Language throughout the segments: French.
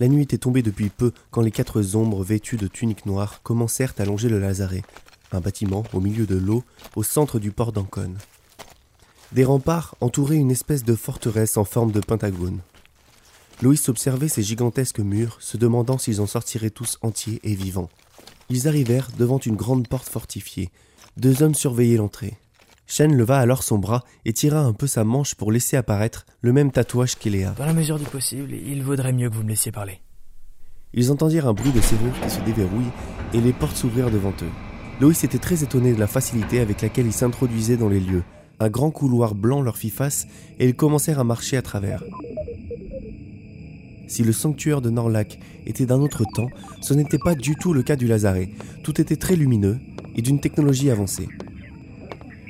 La nuit était tombée depuis peu quand les quatre ombres vêtues de tuniques noires commencèrent à longer le lazaret, un bâtiment au milieu de l'eau, au centre du port d'Ancône. Des remparts entouraient une espèce de forteresse en forme de pentagone. Loïs observait ces gigantesques murs, se demandant s'ils en sortiraient tous entiers et vivants. Ils arrivèrent devant une grande porte fortifiée. Deux hommes surveillaient l'entrée. Shen leva alors son bras et tira un peu sa manche pour laisser apparaître le même tatouage qu'Eléa. Dans la mesure du possible, il vaudrait mieux que vous me laissiez parler. Ils entendirent un bruit de serrure qui se déverrouille et les portes s'ouvrirent devant eux. Loïs était très étonné de la facilité avec laquelle ils s'introduisaient dans les lieux. Un grand couloir blanc leur fit face et ils commencèrent à marcher à travers. Si le sanctuaire de Norlac était d'un autre temps, ce n'était pas du tout le cas du Lazaret. Tout était très lumineux et d'une technologie avancée.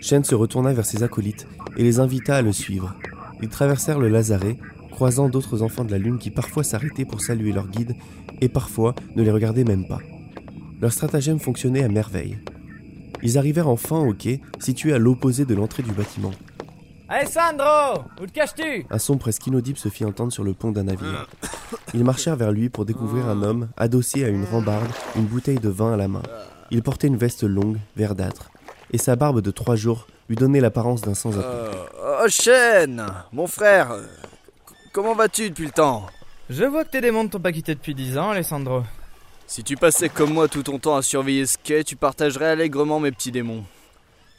Shen se retourna vers ses acolytes et les invita à le suivre. Ils traversèrent le Lazaret, croisant d'autres enfants de la Lune qui parfois s'arrêtaient pour saluer leur guide et parfois ne les regardaient même pas. Leur stratagème fonctionnait à merveille. Ils arrivèrent enfin au quai, situé à l'opposé de l'entrée du bâtiment. Alessandro Où te caches-tu? Un son presque inaudible se fit entendre sur le pont d'un navire. Ils marchèrent vers lui pour découvrir un homme adossé à une rambarde, une bouteille de vin à la main. Il portait une veste longue, verdâtre, et sa barbe de trois jours lui donnait l'apparence d'un sans-abri. Euh, oh, Shen Mon frère Comment vas-tu depuis le temps? Je vois que tes démons ne t'ont pas quitté depuis dix ans, Alessandro. Si tu passais comme moi tout ton temps à surveiller ce quai, tu partagerais allègrement mes petits démons.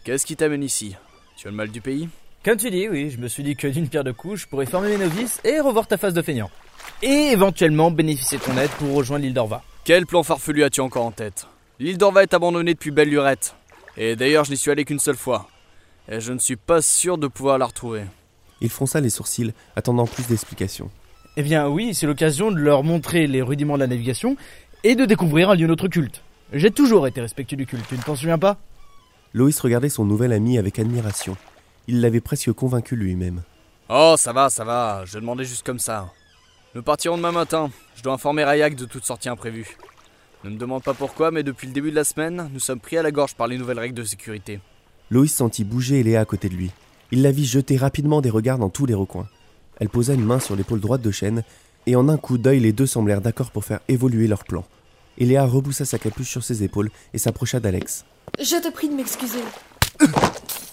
Qu'est-ce qui t'amène ici? Tu as le mal du pays? Comme tu dis, oui, je me suis dit que d'une pierre de couche, je pourrais former mes novices et revoir ta face de feignant. Et éventuellement bénéficier de ton aide pour rejoindre l'île d'Orva. Quel plan farfelu as-tu encore en tête? L'île d'Orva est abandonnée depuis belle lurette. Et d'ailleurs, je n'y suis allé qu'une seule fois. Et je ne suis pas sûr de pouvoir la retrouver. Il fronça les sourcils, attendant plus d'explications. Eh bien oui, c'est l'occasion de leur montrer les rudiments de la navigation et de découvrir un lieu notre culte. J'ai toujours été respectueux du culte, tu ne t'en souviens pas? Loïs regardait son nouvel ami avec admiration. Il l'avait presque convaincu lui-même. Oh, ça va, ça va, je demandais juste comme ça. Nous partirons demain matin. Je dois informer Rayak de toute sortie imprévue. Ne me demande pas pourquoi, mais depuis le début de la semaine, nous sommes pris à la gorge par les nouvelles règles de sécurité. Loïs sentit bouger Léa à côté de lui. Il la vit jeter rapidement des regards dans tous les recoins. Elle posa une main sur l'épaule droite de Chêne, et en un coup d'œil, les deux semblèrent d'accord pour faire évoluer leur plan. Et Léa reboussa sa capuche sur ses épaules et s'approcha d'Alex. Je te prie de m'excuser.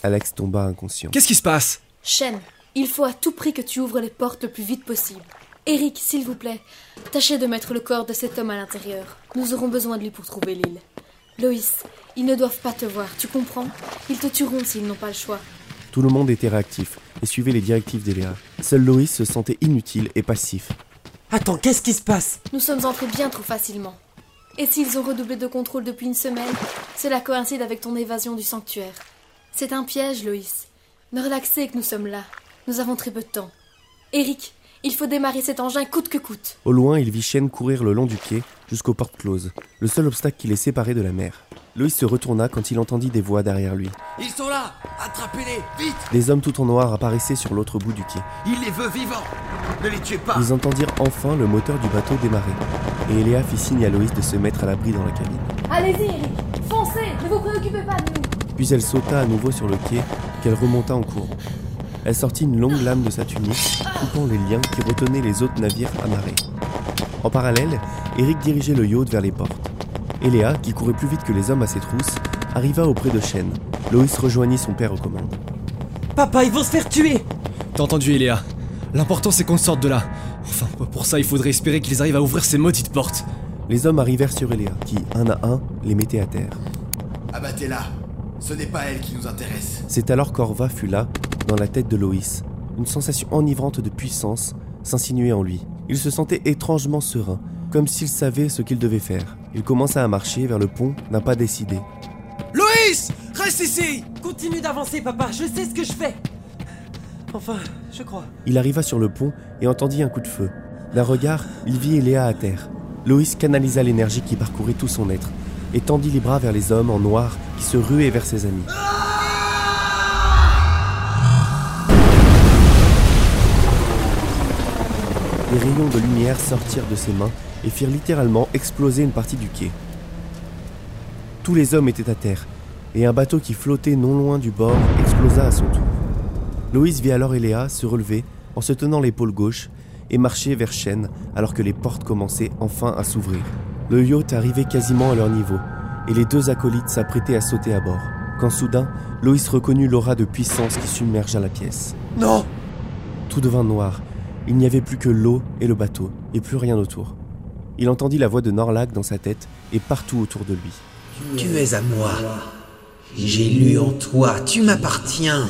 Alex tomba inconscient. Qu'est-ce qui se passe? Shen, il faut à tout prix que tu ouvres les portes le plus vite possible. Eric, s'il vous plaît, tâchez de mettre le corps de cet homme à l'intérieur. Nous aurons besoin de lui pour trouver l'île. Loïs, ils ne doivent pas te voir, tu comprends? Ils te tueront s'ils n'ont pas le choix. Tout le monde était réactif et suivait les directives d'Eléa. Seul Loïs se sentait inutile et passif. Attends, qu'est-ce qui se passe? Nous sommes entrés bien trop facilement. Et s'ils ont redoublé de contrôle depuis une semaine, cela coïncide avec ton évasion du sanctuaire. C'est un piège, Loïs. Ne relaxez que nous sommes là. Nous avons très peu de temps. Eric, il faut démarrer cet engin coûte que coûte. Au loin, il vit Shen courir le long du quai jusqu'aux portes closes, le seul obstacle qui les séparait de la mer. Loïs se retourna quand il entendit des voix derrière lui. Ils sont là Attrapez-les Vite Des hommes tout en noir apparaissaient sur l'autre bout du quai. Il les veut vivants Ne les tuez pas Ils entendirent enfin le moteur du bateau démarrer, et Eléa fit signe à Loïs de se mettre à l'abri dans la cabine. Allez-y, Eric Foncez Ne vous préoccupez pas de nous Puis elle sauta à nouveau sur le quai, qu'elle remonta en courant. Elle sortit une longue lame de sa tunique, coupant les liens qui retenaient les autres navires amarrés. En parallèle, Eric dirigeait le yacht vers les portes. Eléa, qui courait plus vite que les hommes à ses trousses, arriva auprès de Shen. Loïs rejoignit son père aux commandes. Papa, ils vont se faire tuer T'as entendu, Eléa? L'important c'est qu'on sorte de là. Enfin, pour ça, il faudrait espérer qu'ils arrivent à ouvrir ces maudites portes. Les hommes arrivèrent sur Eléa, qui, un à un, les mettait à terre. Abattez-la Ce n'est pas elle qui nous intéresse. C'est alors qu'Orva fut là, dans la tête de Loïs. Une sensation enivrante de puissance s'insinuait en lui. Il se sentait étrangement serein, comme s'il savait ce qu'il devait faire. Il commença à marcher vers le pont d'un pas décidé. Loïs Reste ici Continue d'avancer, papa, je sais ce que je fais Enfin, je crois. Il arriva sur le pont et entendit un coup de feu. D'un regard, il vit Eléa à terre. Loïs canalisa l'énergie qui parcourait tout son être et tendit les bras vers les hommes en noir qui se ruaient vers ses amis. Des rayons de lumière sortirent de ses mains et firent littéralement exploser une partie du quai. Tous les hommes étaient à terre, et un bateau qui flottait non loin du bord explosa à son tour. Loïs vit alors Eléa se relever en se tenant l'épaule gauche et marchaient vers Shen alors que les portes commençaient enfin à s'ouvrir. Le yacht arrivait quasiment à leur niveau et les deux acolytes s'apprêtaient à sauter à bord. Quand soudain, Loïs reconnut l'aura de puissance qui submergea la pièce. Non Tout devint noir. Il n'y avait plus que l'eau et le bateau, et plus rien autour. Il entendit la voix de Norlac dans sa tête et partout autour de lui. Tu es à moi. J'ai lu en toi, tu m'appartiens.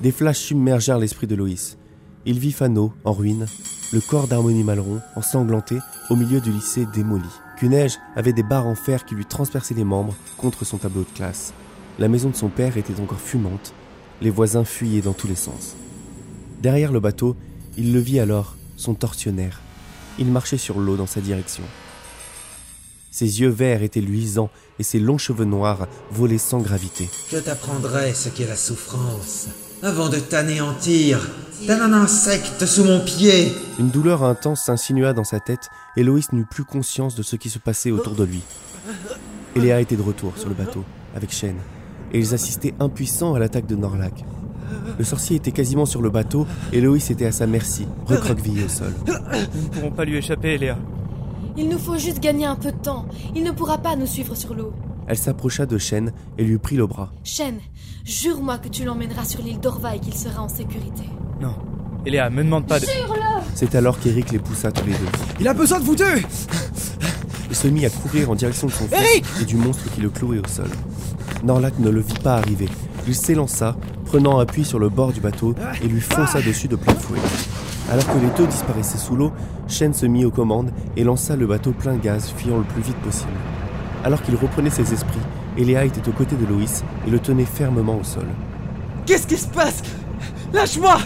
Des flashs submergèrent l'esprit de Loïs. Il vit Fano, en ruine, le corps d'Harmonie Malron, ensanglanté, au milieu du lycée démoli. Cuneige avait des barres en fer qui lui transperçaient les membres contre son tableau de classe. La maison de son père était encore fumante. Les voisins fuyaient dans tous les sens. Derrière le bateau, il le vit alors, son tortionnaire. Il marchait sur l'eau dans sa direction. Ses yeux verts étaient luisants et ses longs cheveux noirs volaient sans gravité. Je t'apprendrai ce qu'est la souffrance. Avant de t'anéantir, t'as un insecte sous mon pied. Une douleur intense s'insinua dans sa tête et Loïs n'eut plus conscience de ce qui se passait autour de lui. Eléa était de retour sur le bateau, avec Shen, et ils assistaient impuissants à l'attaque de Norlac. Le sorcier était quasiment sur le bateau et Loïs était à sa merci, recroquevillé au sol. Nous ne pourrons pas lui échapper, Léa. Il nous faut juste gagner un peu de temps. Il ne pourra pas nous suivre sur l'eau. Elle s'approcha de Shen et lui prit le bras. Shen, jure-moi que tu l'emmèneras sur l'île d'Orva et qu'il sera en sécurité. Non. Eléa, me demande pas de. C'est alors qu'Eric les poussa tous les deux. Il a besoin de vous deux Il se mit à courir en direction de son fils et du monstre qui le clouait au sol. Norlac ne le vit pas arriver. Il s'élança, prenant appui sur le bord du bateau et lui fonça dessus de plein fouet. Alors que les deux disparaissaient sous l'eau, Shen se mit aux commandes et lança le bateau plein gaz, fuyant le plus vite possible. Alors qu'il reprenait ses esprits, Eléa était aux côtés de Loïs et le tenait fermement au sol. Qu'est-ce qui se passe? Lâche-moi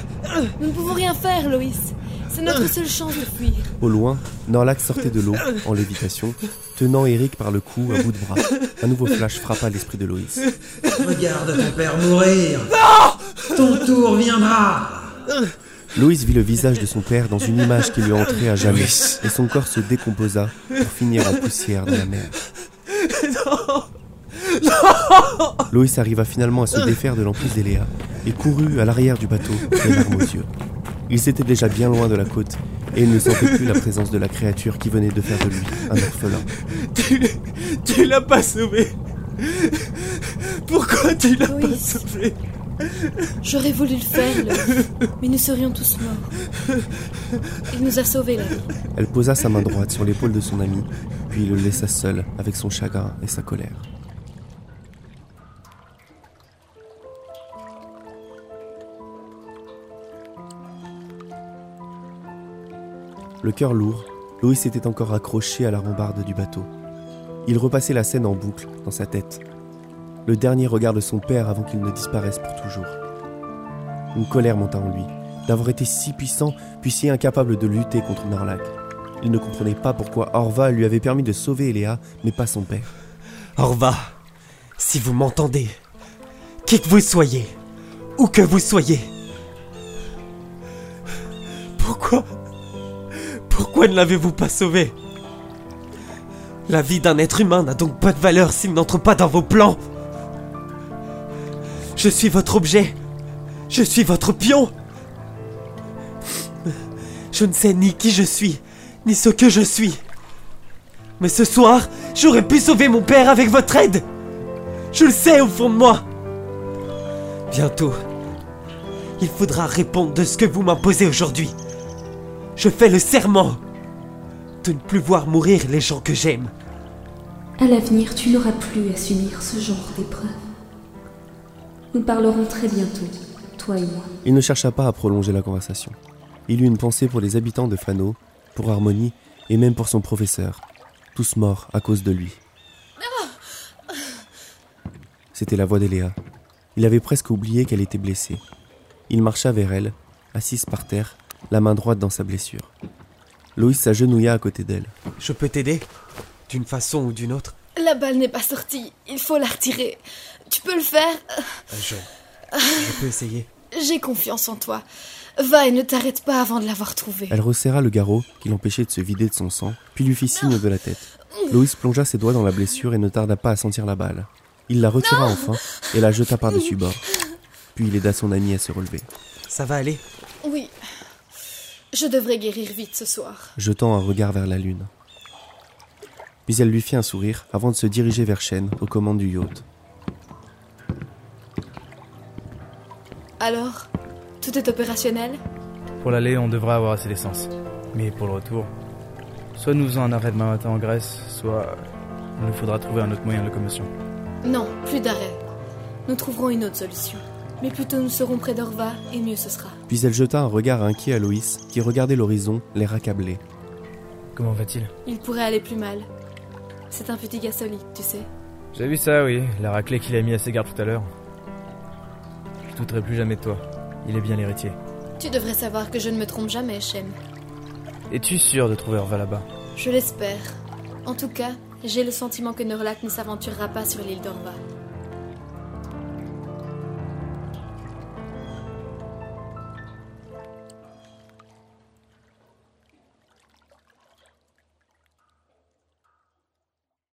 Nous ne pouvons rien faire, Loïs. C'est notre seule chance de fuir. Au loin, Norlac sortait de l'eau, en lévitation, tenant Eric par le cou à bout de bras. Un nouveau flash frappa l'esprit de Loïs. Regarde ton père mourir. Non Ton tour viendra. Loïs vit le visage de son père dans une image qui lui entrait à jamais, et son corps se décomposa pour finir en poussière dans la mer. Loïs arriva finalement à se défaire de l'emprise d'Eléa et courut à l'arrière du bateau, les larmes aux yeux. Ils étaient déjà bien loin de la côte et il ne sentait plus la présence de la créature qui venait de faire de lui un orphelin. Tu, tu l'as pas sauvé Pourquoi tu l'as pas sauvé? J'aurais voulu le faire, mais nous serions tous morts. Il nous a sauvés la vie. Elle posa sa main droite sur l'épaule de son ami, puis le laissa seul avec son chagrin et sa colère. Le cœur lourd, Loïs était encore accroché à la rambarde du bateau. Il repassait la scène en boucle dans sa tête. Le dernier regard de son père avant qu'il ne disparaisse pour toujours. Une colère monta en lui, d'avoir été si puissant puis si incapable de lutter contre Norlac. Il ne comprenait pas pourquoi Orva lui avait permis de sauver Eléa, mais pas son père. Orva, si vous m'entendez, qui que vous soyez, où que vous soyez, Pourquoi ne l'avez-vous pas sauvé? La vie d'un être humain n'a donc pas de valeur s'il n'entre pas dans vos plans. Je suis votre objet. Je suis votre pion. Je ne sais ni qui je suis, ni ce que je suis. Mais ce soir, j'aurais pu sauver mon père avec votre aide. Je le sais au fond de moi. Bientôt, il faudra répondre de ce que vous m'imposez aujourd'hui. Je fais le serment de ne plus voir mourir les gens que j'aime. À l'avenir, tu n'auras plus à subir ce genre d'épreuve. Nous parlerons très bientôt, toi et moi. Il ne chercha pas à prolonger la conversation. Il eut une pensée pour les habitants de Fano, pour Harmonie et même pour son professeur, tous morts à cause de lui. C'était la voix d'Eléa. Il avait presque oublié qu'elle était blessée. Il marcha vers elle, assise par terre, la main droite dans sa blessure. Loïs s'agenouilla à côté d'elle. Je peux t'aider? D'une façon ou d'une autre? La balle n'est pas sortie. Il faut la retirer. Tu peux le faire? Euh, Je. Je peux essayer. J'ai confiance en toi. Va et ne t'arrête pas avant de l'avoir trouvé. Elle resserra le garrot qui l'empêchait de se vider de son sang, puis lui fit signe de la tête. Loïs plongea ses doigts dans la blessure et ne tarda pas à sentir la balle. Il la retira enfin et la jeta par-dessus bord. Puis il aida son ami à se relever. Ça va aller? Oui. Je devrais guérir vite ce soir. jetant un regard vers la lune. Puis elle lui fit un sourire avant de se diriger vers Shen, aux commandes du yacht. Alors, tout est opérationnel? Pour l'aller, on devrait avoir assez d'essence. Mais pour le retour, soit nous faisons un arrêt demain matin en Grèce, soit il nous faudra trouver un autre moyen de locomotion. Non, plus d'arrêt. Nous trouverons une autre solution. Mais plutôt nous serons près d'Orva et mieux ce sera. Puis elle jeta un regard inquiet à Loïs, qui regardait l'horizon, l'air accablé. Comment va-t-il? Il pourrait aller plus mal. C'est un petit gars solide, tu sais. J'ai vu ça, oui. La raclée qu'il a mis à ses gardes tout à l'heure. Je douterai plus jamais de toi. Il est bien l'héritier. Tu devrais savoir que je ne me trompe jamais, Shem. Es-tu sûr de trouver Orva là-bas? Je l'espère. En tout cas, j'ai le sentiment que Norlac ne s'aventurera pas sur l'île d'Orva.